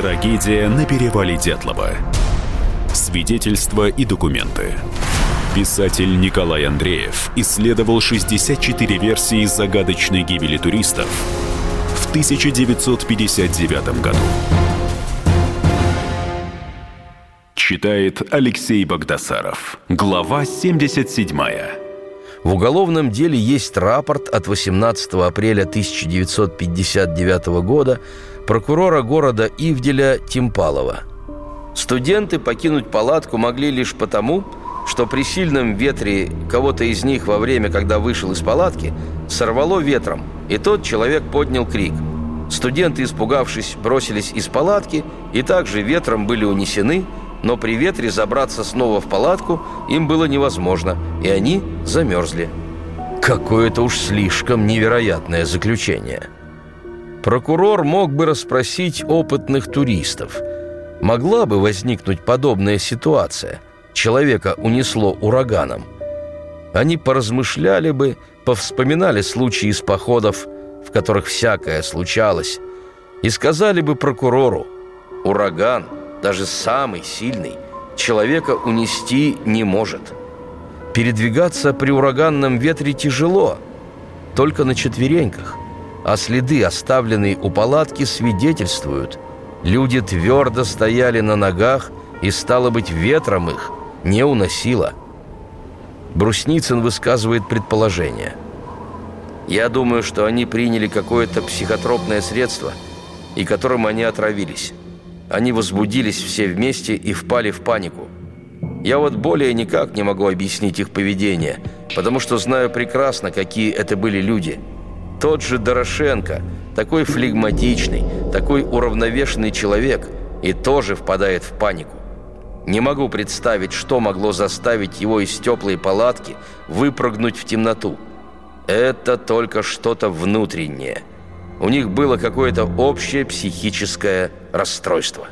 Трагедия на перевале Дятлова. Свидетельства и документы. Писатель Николай Андреев исследовал 64 версии загадочной гибели туристов в 1959 году. Читает Алексей Богдасаров. Глава 77. В уголовном деле есть рапорт от 18 апреля 1959 года прокурора города Ивделя Тимпалова. Студенты покинуть палатку могли лишь потому, что при сильном ветре кого-то из них во время, когда вышел из палатки, сорвало ветром, и тот человек поднял крик. Студенты, испугавшись, бросились из палатки и также ветром были унесены, но при ветре забраться снова в палатку им было невозможно, и они замерзли. Какое-то уж слишком невероятное заключение. Прокурор мог бы расспросить опытных туристов. Могла бы возникнуть подобная ситуация. Человека унесло ураганом. Они поразмышляли бы, повспоминали случаи из походов, в которых всякое случалось, и сказали бы прокурору, ураган – даже самый сильный, человека унести не может. Передвигаться при ураганном ветре тяжело, только на четвереньках, а следы, оставленные у палатки, свидетельствуют. Люди твердо стояли на ногах, и, стало быть, ветром их не уносило. Брусницын высказывает предположение. «Я думаю, что они приняли какое-то психотропное средство, и которым они отравились». Они возбудились все вместе и впали в панику. Я вот более никак не могу объяснить их поведение, потому что знаю прекрасно, какие это были люди. Тот же Дорошенко, такой флегматичный, такой уравновешенный человек, и тоже впадает в панику. Не могу представить, что могло заставить его из теплой палатки выпрыгнуть в темноту. Это только что-то внутреннее – у них было какое-то общее психическое расстройство.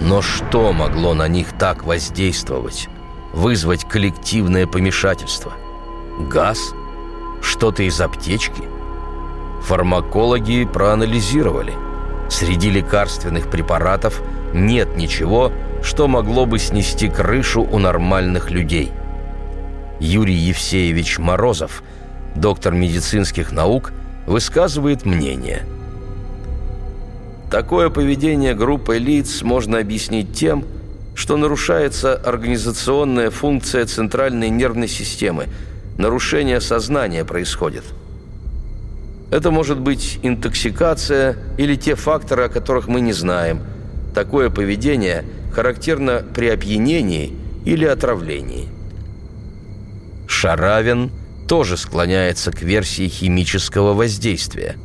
Но что могло на них так воздействовать? Вызвать коллективное помешательство? Газ? Что-то из аптечки? Фармакологи проанализировали. Среди лекарственных препаратов нет ничего, что могло бы снести крышу у нормальных людей. Юрий Евсеевич Морозов, доктор медицинских наук – высказывает мнение. Такое поведение группы лиц можно объяснить тем, что нарушается организационная функция центральной нервной системы, нарушение сознания происходит. Это может быть интоксикация или те факторы, о которых мы не знаем. Такое поведение характерно при опьянении или отравлении. Шаравин – тоже склоняется к версии химического воздействия.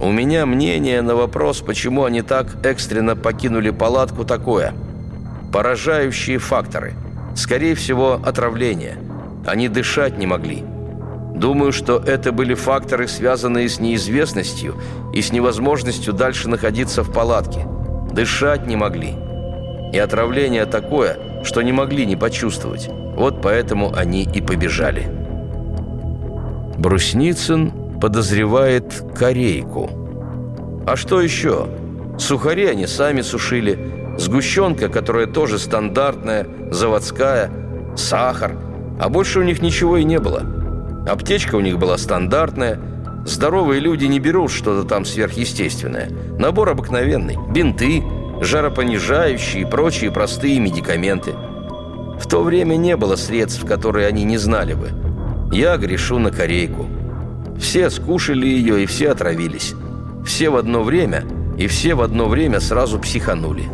У меня мнение на вопрос, почему они так экстренно покинули палатку, такое. Поражающие факторы. Скорее всего, отравление. Они дышать не могли. Думаю, что это были факторы, связанные с неизвестностью и с невозможностью дальше находиться в палатке. Дышать не могли. И отравление такое, что не могли не почувствовать. Вот поэтому они и побежали. Брусницын подозревает корейку. А что еще? Сухари они сами сушили, сгущенка, которая тоже стандартная, заводская, сахар, а больше у них ничего и не было. Аптечка у них была стандартная, здоровые люди не берут что-то там сверхъестественное. Набор обыкновенный, бинты, жаропонижающие и прочие простые медикаменты. В то время не было средств, которые они не знали бы – я грешу на корейку. Все скушали ее и все отравились. Все в одно время, и все в одно время сразу психанули.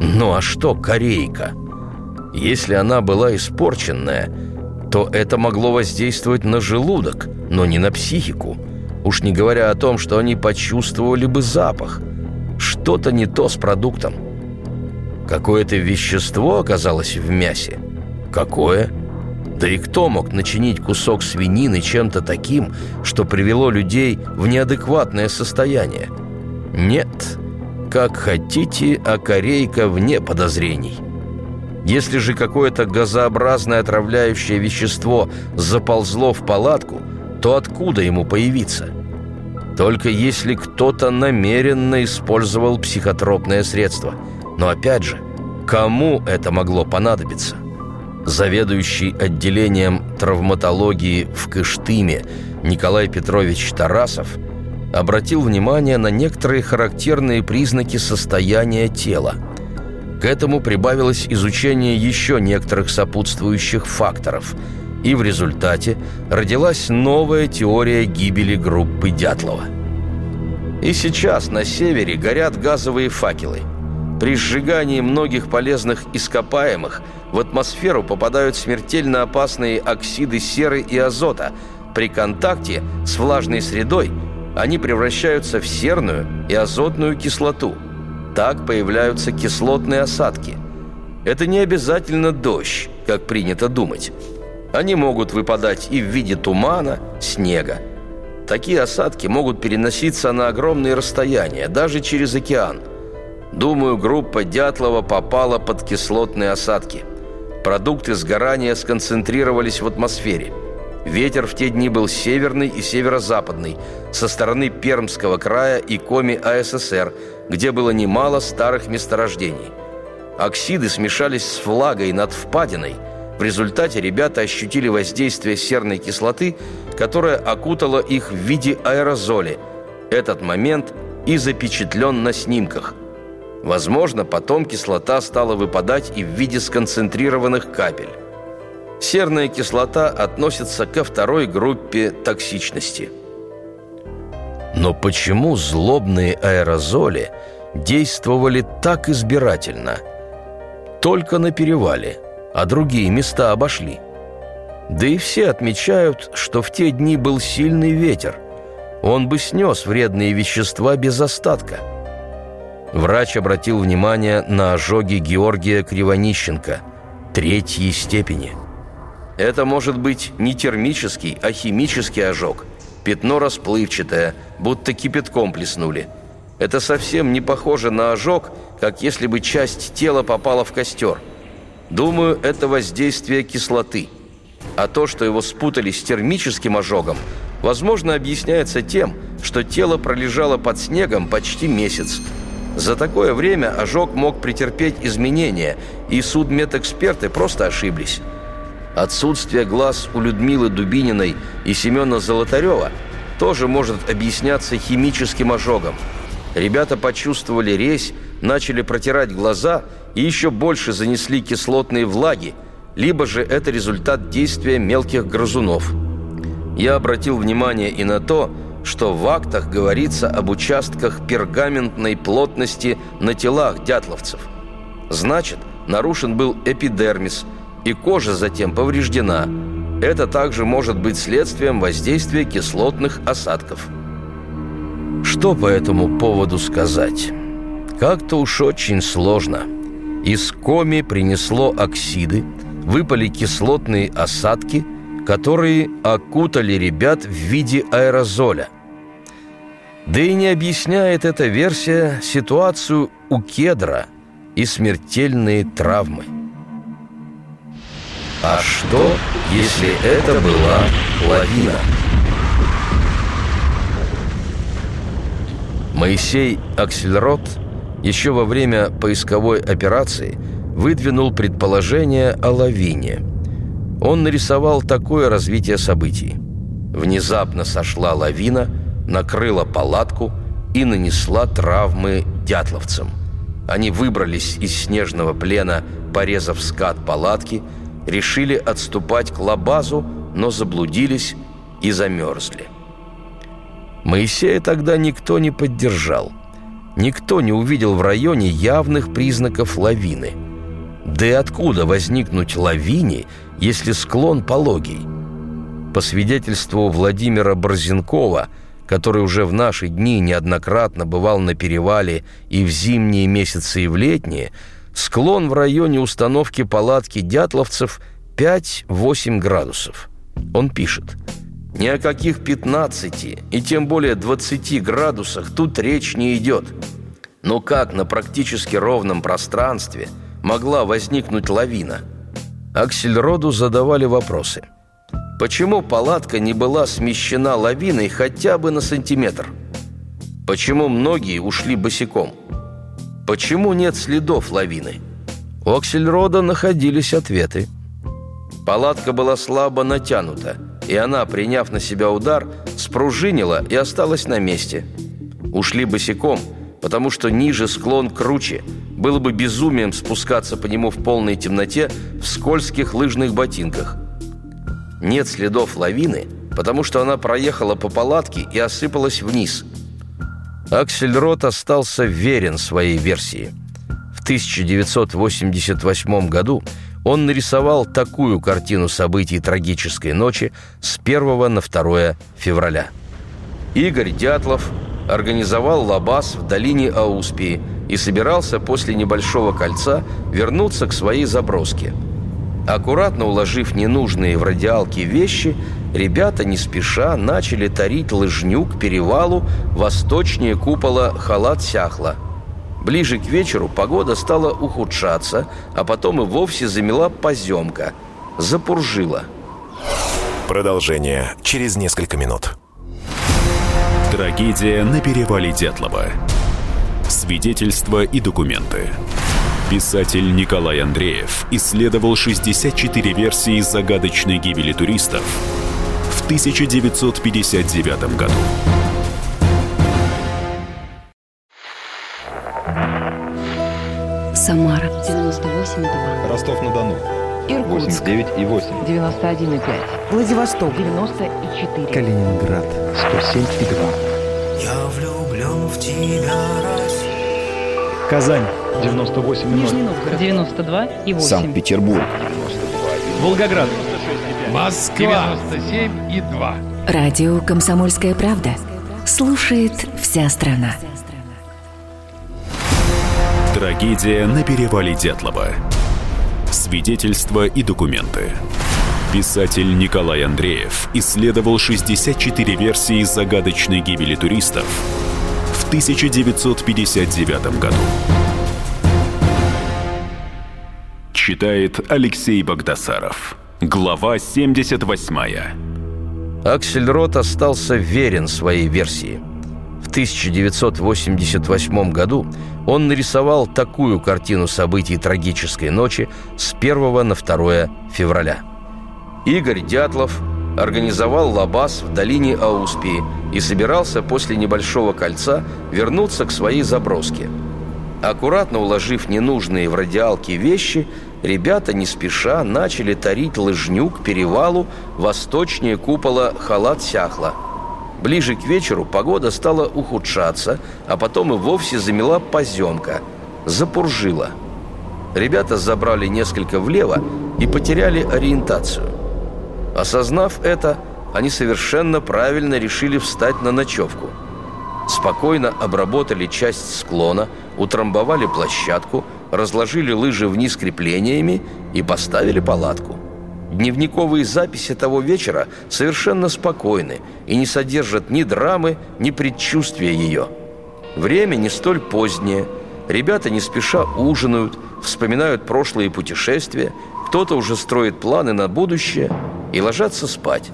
Ну а что корейка? Если она была испорченная, то это могло воздействовать на желудок, но не на психику. Уж не говоря о том, что они почувствовали бы запах. Что-то не то с продуктом. Какое-то вещество оказалось в мясе. Какое? Да и кто мог начинить кусок свинины чем-то таким, что привело людей в неадекватное состояние? Нет, как хотите, а корейка вне подозрений. Если же какое-то газообразное отравляющее вещество заползло в палатку, то откуда ему появиться? Только если кто-то намеренно использовал психотропное средство. Но опять же, кому это могло понадобиться? Заведующий отделением травматологии в Кыштыме Николай Петрович Тарасов обратил внимание на некоторые характерные признаки состояния тела. К этому прибавилось изучение еще некоторых сопутствующих факторов – и в результате родилась новая теория гибели группы Дятлова. И сейчас на севере горят газовые факелы. При сжигании многих полезных ископаемых в атмосферу попадают смертельно опасные оксиды серы и азота. При контакте с влажной средой они превращаются в серную и азотную кислоту. Так появляются кислотные осадки. Это не обязательно дождь, как принято думать. Они могут выпадать и в виде тумана, снега. Такие осадки могут переноситься на огромные расстояния, даже через океан. Думаю, группа Дятлова попала под кислотные осадки. Продукты сгорания сконцентрировались в атмосфере. Ветер в те дни был северный и северо-западный, со стороны Пермского края и Коми АССР, где было немало старых месторождений. Оксиды смешались с влагой над впадиной – в результате ребята ощутили воздействие серной кислоты, которая окутала их в виде аэрозоли. Этот момент и запечатлен на снимках. Возможно, потом кислота стала выпадать и в виде сконцентрированных капель. Серная кислота относится ко второй группе токсичности. Но почему злобные аэрозоли действовали так избирательно? Только на перевале – а другие места обошли. Да и все отмечают, что в те дни был сильный ветер. Он бы снес вредные вещества без остатка. Врач обратил внимание на ожоги Георгия Кривонищенко, третьей степени. Это может быть не термический, а химический ожог. Пятно расплывчатое, будто кипятком плеснули. Это совсем не похоже на ожог, как если бы часть тела попала в костер – Думаю, это воздействие кислоты. А то, что его спутали с термическим ожогом, возможно, объясняется тем, что тело пролежало под снегом почти месяц. За такое время ожог мог претерпеть изменения, и судмедэксперты просто ошиблись. Отсутствие глаз у Людмилы Дубининой и Семена Золотарева тоже может объясняться химическим ожогом. Ребята почувствовали резь, начали протирать глаза – и еще больше занесли кислотные влаги, либо же это результат действия мелких грызунов. Я обратил внимание и на то, что в актах говорится об участках пергаментной плотности на телах дятловцев. Значит, нарушен был эпидермис, и кожа затем повреждена. Это также может быть следствием воздействия кислотных осадков. Что по этому поводу сказать? Как-то уж очень сложно – из коми принесло оксиды, выпали кислотные осадки, которые окутали ребят в виде аэрозоля. Да и не объясняет эта версия ситуацию у кедра и смертельные травмы. А что, если это была лавина? Моисей Аксельрод – еще во время поисковой операции выдвинул предположение о лавине. Он нарисовал такое развитие событий. Внезапно сошла лавина, накрыла палатку и нанесла травмы дятловцам. Они выбрались из снежного плена, порезав скат палатки, решили отступать к лабазу, но заблудились и замерзли. Моисея тогда никто не поддержал – никто не увидел в районе явных признаков лавины. Да и откуда возникнуть лавине, если склон пологий? По свидетельству Владимира Борзенкова, который уже в наши дни неоднократно бывал на перевале и в зимние месяцы, и в летние, склон в районе установки палатки дятловцев 5-8 градусов. Он пишет – ни о каких 15 и тем более 20 градусах тут речь не идет. Но как на практически ровном пространстве могла возникнуть лавина? Аксельроду задавали вопросы. Почему палатка не была смещена лавиной хотя бы на сантиметр – Почему многие ушли босиком? Почему нет следов лавины? У Аксельрода находились ответы. Палатка была слабо натянута, и она, приняв на себя удар, спружинила и осталась на месте. Ушли босиком, потому что ниже склон круче. Было бы безумием спускаться по нему в полной темноте в скользких лыжных ботинках. Нет следов лавины, потому что она проехала по палатке и осыпалась вниз. Аксельрод остался верен своей версии. В 1988 году он нарисовал такую картину событий трагической ночи с 1 на 2 февраля. Игорь Дятлов организовал лабаз в долине Ауспии и собирался после небольшого кольца вернуться к своей заброске. Аккуратно уложив ненужные в радиалке вещи, ребята не спеша начали тарить лыжню к перевалу восточнее купола Халат-Сяхла. Ближе к вечеру погода стала ухудшаться, а потом и вовсе замела поземка, запуржила. Продолжение через несколько минут. Трагедия на перевале Дятлова. Свидетельства и документы. Писатель Николай Андреев исследовал 64 версии загадочной гибели туристов в 1959 году. Самара 98,2. Ростов-на-Дону. Иркутск 89,8. 91,5. Владивосток 94. Калининград. 107,2. Я влюблен в тебя. Казань. 98,0. Нижний Новгород 92 и 8. Санкт-Петербург. Волгоград. Москва. 97 и 2. Радио «Комсомольская правда». Слушает вся страна. Трагедия на перевале Дятлова. Свидетельства и документы. Писатель Николай Андреев исследовал 64 версии загадочной гибели туристов 1959 году. Читает Алексей Богдасаров. Глава 78. Аксельрод остался верен своей версии. В 1988 году он нарисовал такую картину событий трагической ночи с 1 на 2 февраля. Игорь Дятлов организовал лабаз в долине Ауспии и собирался после небольшого кольца вернуться к своей заброске. Аккуратно уложив ненужные в радиалке вещи, ребята не спеша начали тарить лыжню к перевалу восточнее купола Халат-Сяхла. Ближе к вечеру погода стала ухудшаться, а потом и вовсе замела поземка, запуржила. Ребята забрали несколько влево и потеряли ориентацию. Осознав это, они совершенно правильно решили встать на ночевку. Спокойно обработали часть склона, утрамбовали площадку, разложили лыжи вниз креплениями и поставили палатку. Дневниковые записи того вечера совершенно спокойны и не содержат ни драмы, ни предчувствия ее. Время не столь позднее, ребята не спеша ужинают, вспоминают прошлые путешествия, кто-то уже строит планы на будущее и ложатся спать.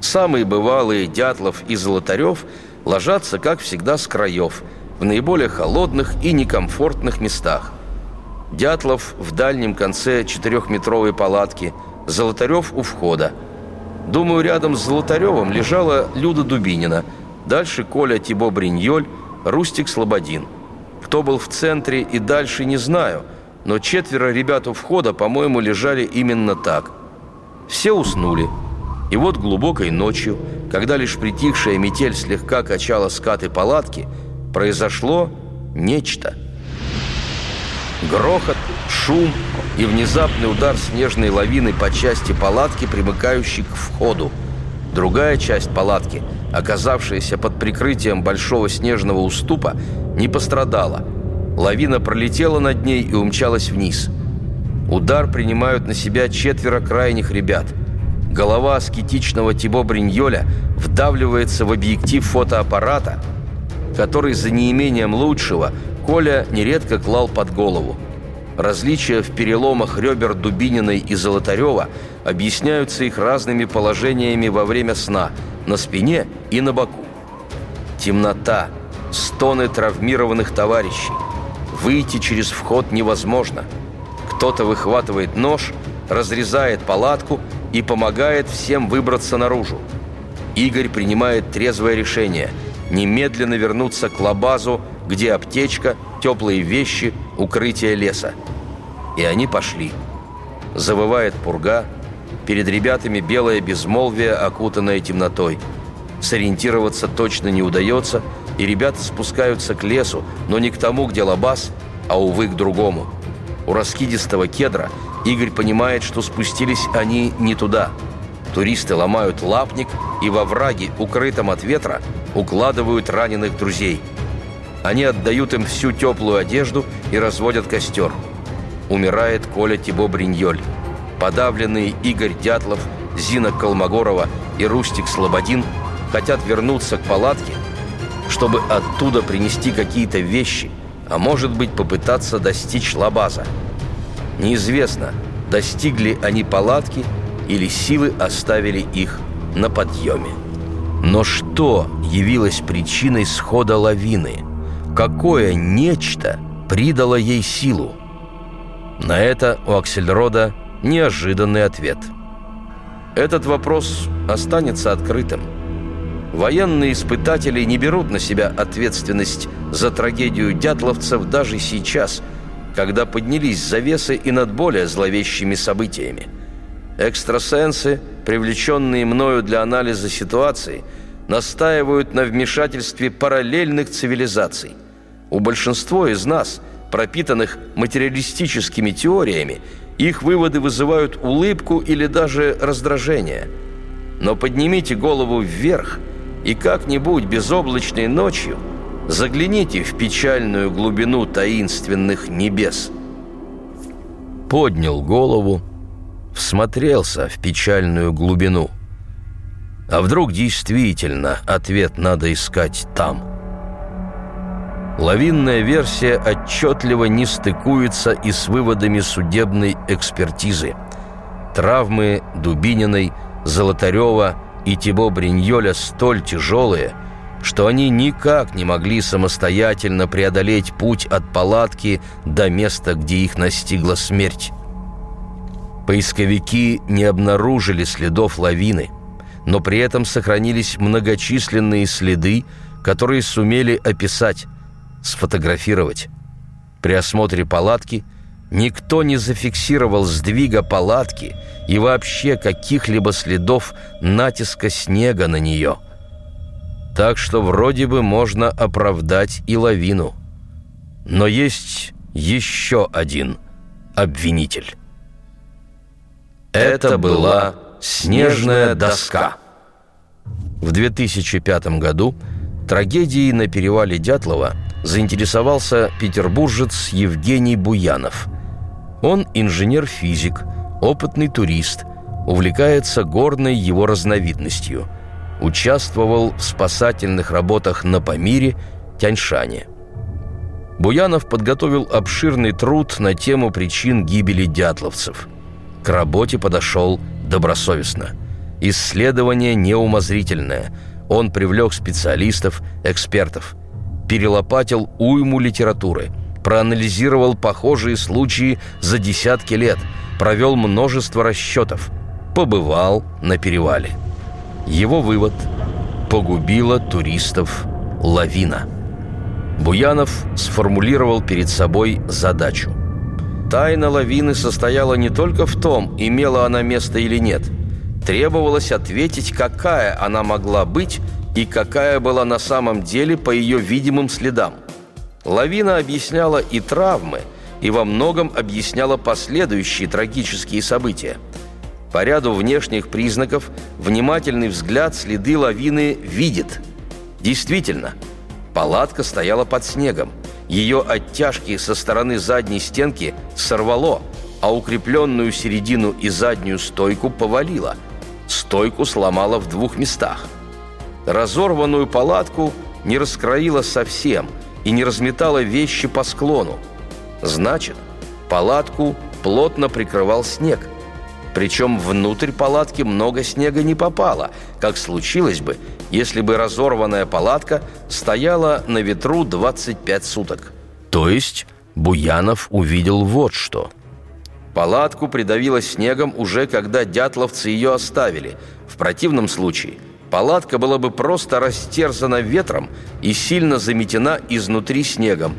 Самые бывалые Дятлов и Золотарев ложатся, как всегда, с краев, в наиболее холодных и некомфортных местах. Дятлов в дальнем конце четырехметровой палатки, Золотарев у входа. Думаю, рядом с Золотаревым лежала Люда Дубинина, дальше Коля Тибо Бриньоль, Рустик Слободин. Кто был в центре и дальше, не знаю, но четверо ребят у входа, по-моему, лежали именно так. Все уснули. И вот глубокой ночью, когда лишь притихшая метель слегка качала скаты палатки, произошло нечто. Грохот, шум и внезапный удар снежной лавины по части палатки, примыкающей к входу. Другая часть палатки, оказавшаяся под прикрытием большого снежного уступа, не пострадала. Лавина пролетела над ней и умчалась вниз. Удар принимают на себя четверо крайних ребят. Голова аскетичного Тибо Бриньоля вдавливается в объектив фотоаппарата, который за неимением лучшего Коля нередко клал под голову. Различия в переломах ребер Дубининой и Золотарева объясняются их разными положениями во время сна – на спине и на боку. Темнота, стоны травмированных товарищей. Выйти через вход невозможно. Кто-то выхватывает нож, разрезает палатку и помогает всем выбраться наружу. Игорь принимает трезвое решение – немедленно вернуться к лабазу, где аптечка, теплые вещи, укрытие леса. И они пошли. Завывает пурга, перед ребятами белое безмолвие, окутанное темнотой. Сориентироваться точно не удается, и ребята спускаются к лесу, но не к тому, где лабаз, а, увы, к другому. У раскидистого кедра Игорь понимает, что спустились они не туда – Туристы ломают лапник и во враге, укрытом от ветра, укладывают раненых друзей. Они отдают им всю теплую одежду и разводят костер. Умирает Коля Тибо Бриньоль. Подавленные Игорь Дятлов, Зина Колмогорова и Рустик Слободин хотят вернуться к палатке, чтобы оттуда принести какие-то вещи, а может быть попытаться достичь лабаза. Неизвестно, достигли они палатки – или силы оставили их на подъеме. Но что явилось причиной схода лавины? Какое нечто придало ей силу? На это у Аксельрода неожиданный ответ. Этот вопрос останется открытым. Военные испытатели не берут на себя ответственность за трагедию дятловцев даже сейчас, когда поднялись завесы и над более зловещими событиями – Экстрасенсы, привлеченные мною для анализа ситуации, настаивают на вмешательстве параллельных цивилизаций. У большинства из нас, пропитанных материалистическими теориями, их выводы вызывают улыбку или даже раздражение. Но поднимите голову вверх и как-нибудь безоблачной ночью загляните в печальную глубину таинственных небес. Поднял голову, всмотрелся в печальную глубину. А вдруг действительно ответ надо искать там? Лавинная версия отчетливо не стыкуется и с выводами судебной экспертизы. Травмы Дубининой, Золотарева и Тибо Бриньоля столь тяжелые, что они никак не могли самостоятельно преодолеть путь от палатки до места, где их настигла смерть. Поисковики не обнаружили следов лавины, но при этом сохранились многочисленные следы, которые сумели описать, сфотографировать. При осмотре палатки никто не зафиксировал сдвига палатки и вообще каких-либо следов натиска снега на нее. Так что вроде бы можно оправдать и лавину. Но есть еще один обвинитель. Это была «Снежная доска». В 2005 году трагедией на перевале Дятлова заинтересовался петербуржец Евгений Буянов. Он инженер-физик, опытный турист, увлекается горной его разновидностью. Участвовал в спасательных работах на Памире, Тяньшане. Буянов подготовил обширный труд на тему причин гибели дятловцев – к работе подошел добросовестно. Исследование неумозрительное. Он привлек специалистов, экспертов. Перелопатил уйму литературы. Проанализировал похожие случаи за десятки лет. Провел множество расчетов. Побывал на перевале. Его вывод – погубила туристов лавина. Буянов сформулировал перед собой задачу – Тайна лавины состояла не только в том, имела она место или нет. Требовалось ответить, какая она могла быть и какая была на самом деле по ее видимым следам. Лавина объясняла и травмы, и во многом объясняла последующие трагические события. По ряду внешних признаков внимательный взгляд следы лавины видит. Действительно, палатка стояла под снегом – ее оттяжки со стороны задней стенки сорвало, а укрепленную середину и заднюю стойку повалило. Стойку сломало в двух местах. Разорванную палатку не раскроило совсем и не разметало вещи по склону. Значит, палатку плотно прикрывал снег. Причем внутрь палатки много снега не попало, как случилось бы, если бы разорванная палатка стояла на ветру 25 суток. То есть Буянов увидел вот что. Палатку придавило снегом уже когда дятловцы ее оставили. В противном случае палатка была бы просто растерзана ветром и сильно заметена изнутри снегом.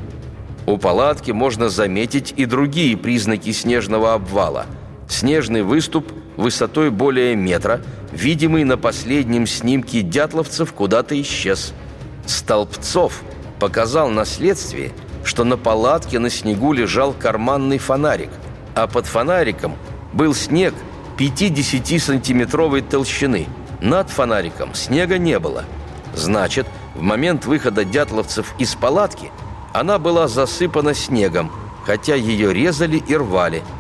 У палатки можно заметить и другие признаки снежного обвала – Снежный выступ высотой более метра, видимый на последнем снимке дятловцев, куда-то исчез. Столбцов показал на следствии, что на палатке на снегу лежал карманный фонарик, а под фонариком был снег 50-сантиметровой толщины. Над фонариком снега не было. Значит, в момент выхода дятловцев из палатки она была засыпана снегом, хотя ее резали и рвали –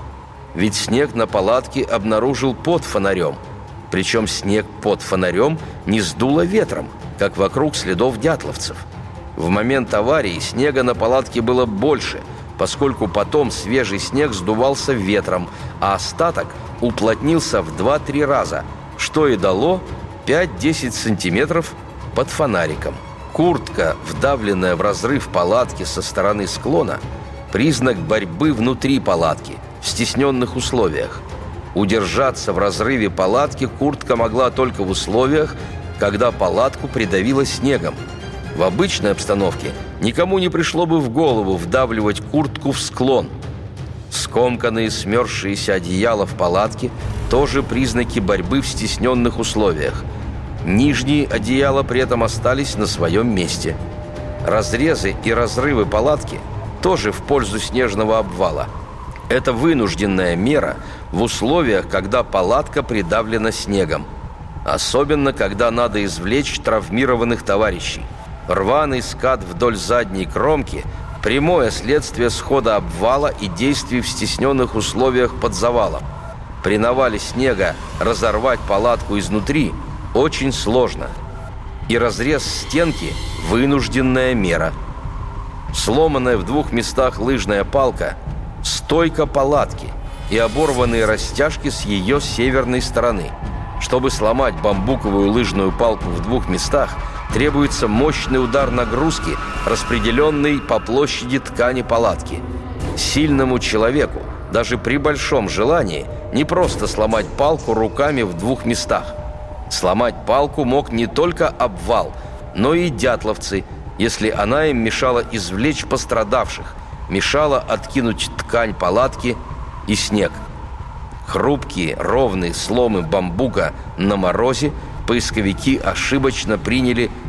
ведь снег на палатке обнаружил под фонарем. Причем снег под фонарем не сдуло ветром, как вокруг следов дятловцев. В момент аварии снега на палатке было больше, поскольку потом свежий снег сдувался ветром, а остаток уплотнился в 2-3 раза, что и дало 5-10 сантиметров под фонариком. Куртка, вдавленная в разрыв палатки со стороны склона, признак борьбы внутри палатки – в стесненных условиях. Удержаться в разрыве палатки куртка могла только в условиях, когда палатку придавило снегом. В обычной обстановке никому не пришло бы в голову вдавливать куртку в склон. Скомканные смерзшиеся одеяла в палатке – тоже признаки борьбы в стесненных условиях. Нижние одеяла при этом остались на своем месте. Разрезы и разрывы палатки тоже в пользу снежного обвала – это вынужденная мера в условиях, когда палатка придавлена снегом. Особенно, когда надо извлечь травмированных товарищей. Рваный скат вдоль задней кромки – прямое следствие схода обвала и действий в стесненных условиях под завалом. При навале снега разорвать палатку изнутри очень сложно. И разрез стенки – вынужденная мера. Сломанная в двух местах лыжная палка – стойка палатки и оборванные растяжки с ее северной стороны. Чтобы сломать бамбуковую лыжную палку в двух местах, требуется мощный удар нагрузки, распределенный по площади ткани палатки. Сильному человеку, даже при большом желании, не просто сломать палку руками в двух местах. Сломать палку мог не только обвал, но и дятловцы, если она им мешала извлечь пострадавших, мешала откинуть ткань палатки и снег. Хрупкие, ровные сломы бамбука на морозе поисковики ошибочно приняли